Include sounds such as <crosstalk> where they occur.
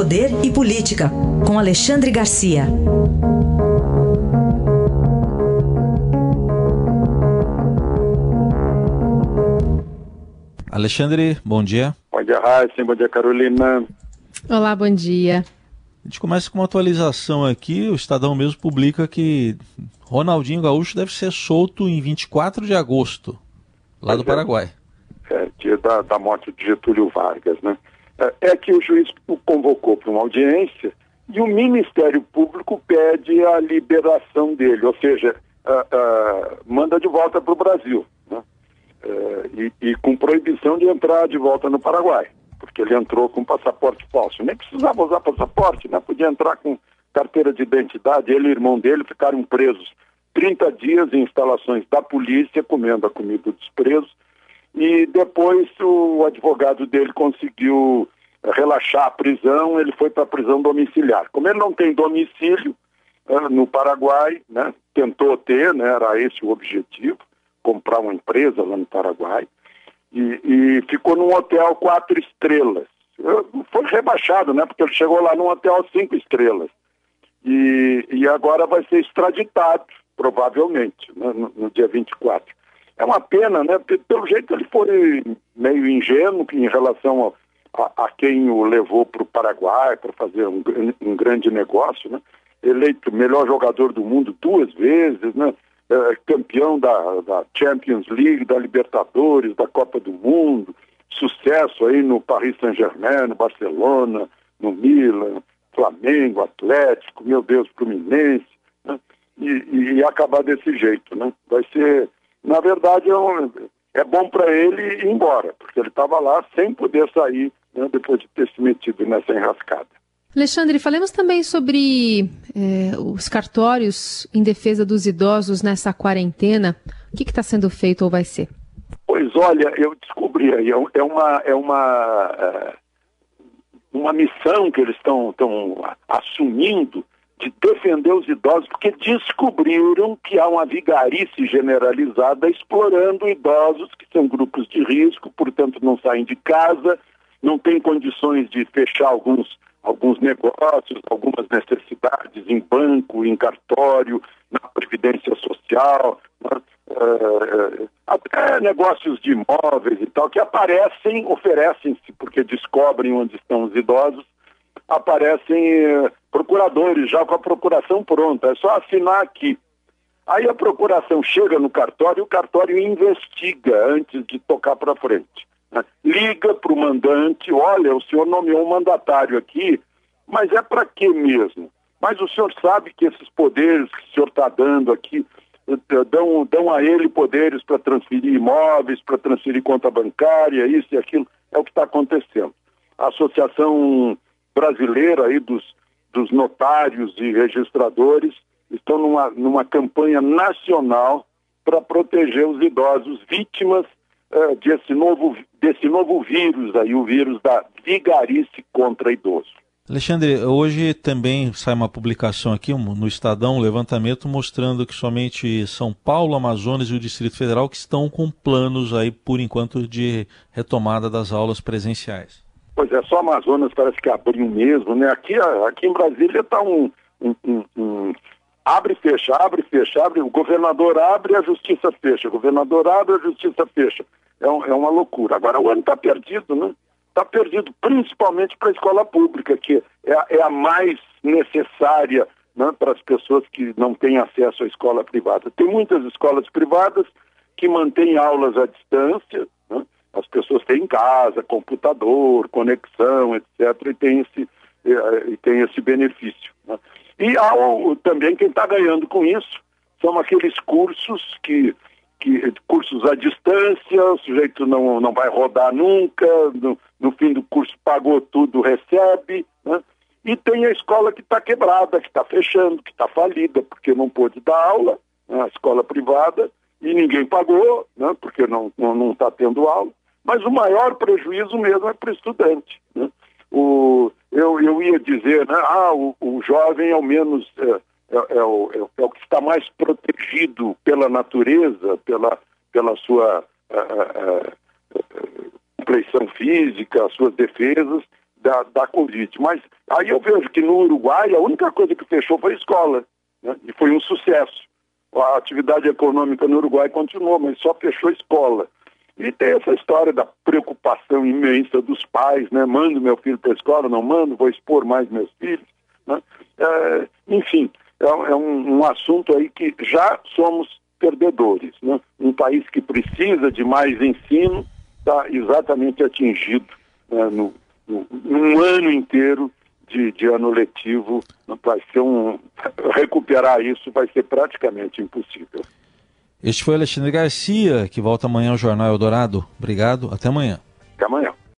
Poder e Política, com Alexandre Garcia. Alexandre, bom dia. Bom dia, Raíssa. Bom dia, Carolina. Olá, bom dia. A gente começa com uma atualização aqui. O Estadão mesmo publica que Ronaldinho Gaúcho deve ser solto em 24 de agosto, lá do é. Paraguai. É, dia da, da morte de Getúlio Vargas, né? É, é que o juiz o convocou para uma audiência e o Ministério Público pede a liberação dele, ou seja, uh, uh, manda de volta para o Brasil, né? Uh, e, e, com proibição de entrar de volta no Paraguai, porque ele entrou com passaporte falso. Nem precisava usar passaporte, né? Podia entrar com carteira de identidade. Ele e o irmão dele ficaram presos 30 dias em instalações da polícia, comendo a comida dos presos, e depois o advogado dele conseguiu relaxar a prisão, ele foi para a prisão domiciliar. Como ele não tem domicílio uh, no Paraguai, né, tentou ter, né, era esse o objetivo, comprar uma empresa lá no Paraguai, e, e ficou num hotel quatro estrelas. Foi rebaixado, né, porque ele chegou lá num hotel cinco estrelas. E, e agora vai ser extraditado, provavelmente, né, no, no dia 24. É uma pena, né? Pelo jeito ele foi meio ingênuo em relação a, a quem o levou para o Paraguai para fazer um, um, grande negócio, né? Eleito melhor jogador do mundo duas vezes, né? É, campeão da, da Champions League, da Libertadores, da Copa do Mundo, sucesso aí no Paris Saint-Germain, no Barcelona, no Milan, Flamengo, Atlético, meu Deus, Fluminense, né? e, e acabar desse jeito, né? Vai ser na verdade, é, um, é bom para ele ir embora, porque ele estava lá sem poder sair né, depois de ter se metido nessa enrascada. Alexandre, falemos também sobre é, os cartórios em defesa dos idosos nessa quarentena. O que está sendo feito ou vai ser? Pois olha, eu descobri aí, é, é uma, é uma, é, uma missão que eles estão assumindo de defender os idosos, porque descobriram que há uma vigarice generalizada explorando idosos, que são grupos de risco, portanto não saem de casa, não têm condições de fechar alguns, alguns negócios, algumas necessidades em banco, em cartório, na Previdência Social, né? até negócios de imóveis e tal, que aparecem, oferecem-se, porque descobrem onde estão os idosos, aparecem uh, procuradores já com a procuração pronta, é só assinar aqui. Aí a procuração chega no cartório e o cartório investiga antes de tocar para frente. Liga para o mandante, olha, o senhor nomeou um mandatário aqui, mas é para quê mesmo? Mas o senhor sabe que esses poderes que o senhor está dando aqui eh, eh, dão, dão a ele poderes para transferir imóveis, para transferir conta bancária, isso e aquilo. É o que está acontecendo. A Associação Brasileira aí dos dos notários e registradores estão numa, numa campanha nacional para proteger os idosos vítimas uh, desse, novo, desse novo vírus aí, o vírus da vigarice contra idoso. Alexandre, hoje também sai uma publicação aqui no Estadão, um levantamento mostrando que somente São Paulo, Amazonas e o Distrito Federal que estão com planos aí, por enquanto, de retomada das aulas presenciais. Pois é, só Amazonas parece que abriu mesmo, né? Aqui, aqui em Brasília está um, um, um, um, abre e fecha, abre e fecha, abre, o governador abre a justiça fecha, o governador abre a justiça fecha. É, um, é uma loucura. Agora o ano está perdido, né? Está perdido principalmente para a escola pública, que é, é a mais necessária né, para as pessoas que não têm acesso à escola privada. Tem muitas escolas privadas que mantêm aulas à distância, né? As pessoas têm em casa, computador, conexão, etc., e tem esse, e tem esse benefício. Né? E há o, também quem está ganhando com isso são aqueles cursos que, que cursos à distância, o sujeito não, não vai rodar nunca, no, no fim do curso pagou tudo, recebe, né? E tem a escola que está quebrada, que está fechando, que está falida, porque não pôde dar aula, né? a escola privada, e ninguém pagou, né? porque não está não, não tá tendo aula. Mas o maior prejuízo mesmo é para o estudante. Né? O, eu, eu ia dizer, né, ah, o, o jovem ao menos é, é, é, o, é, é, o que está mais protegido pela natureza, pela, pela sua compleição física, as suas defesas, da, da Covid. Mas aí eu vejo que no Uruguai a única coisa que fechou foi a escola, né? e foi um sucesso. A atividade econômica no Uruguai continuou, mas só fechou a escola. E tem essa história da preocupação imensa dos pais, né? Mando meu filho para a escola, não mando, vou expor mais meus filhos. Né? É, enfim, é, é um, um, assunto aí que já somos perdedores. Né? Um país que precisa de mais ensino está exatamente atingido né? no, no, ano inteiro de, de, ano letivo. Vai ser um <laughs> recuperar isso vai ser praticamente impossível. Este foi Alexandre Garcia, que volta amanhã ao Jornal Eldorado. Obrigado, até amanhã. Até amanhã.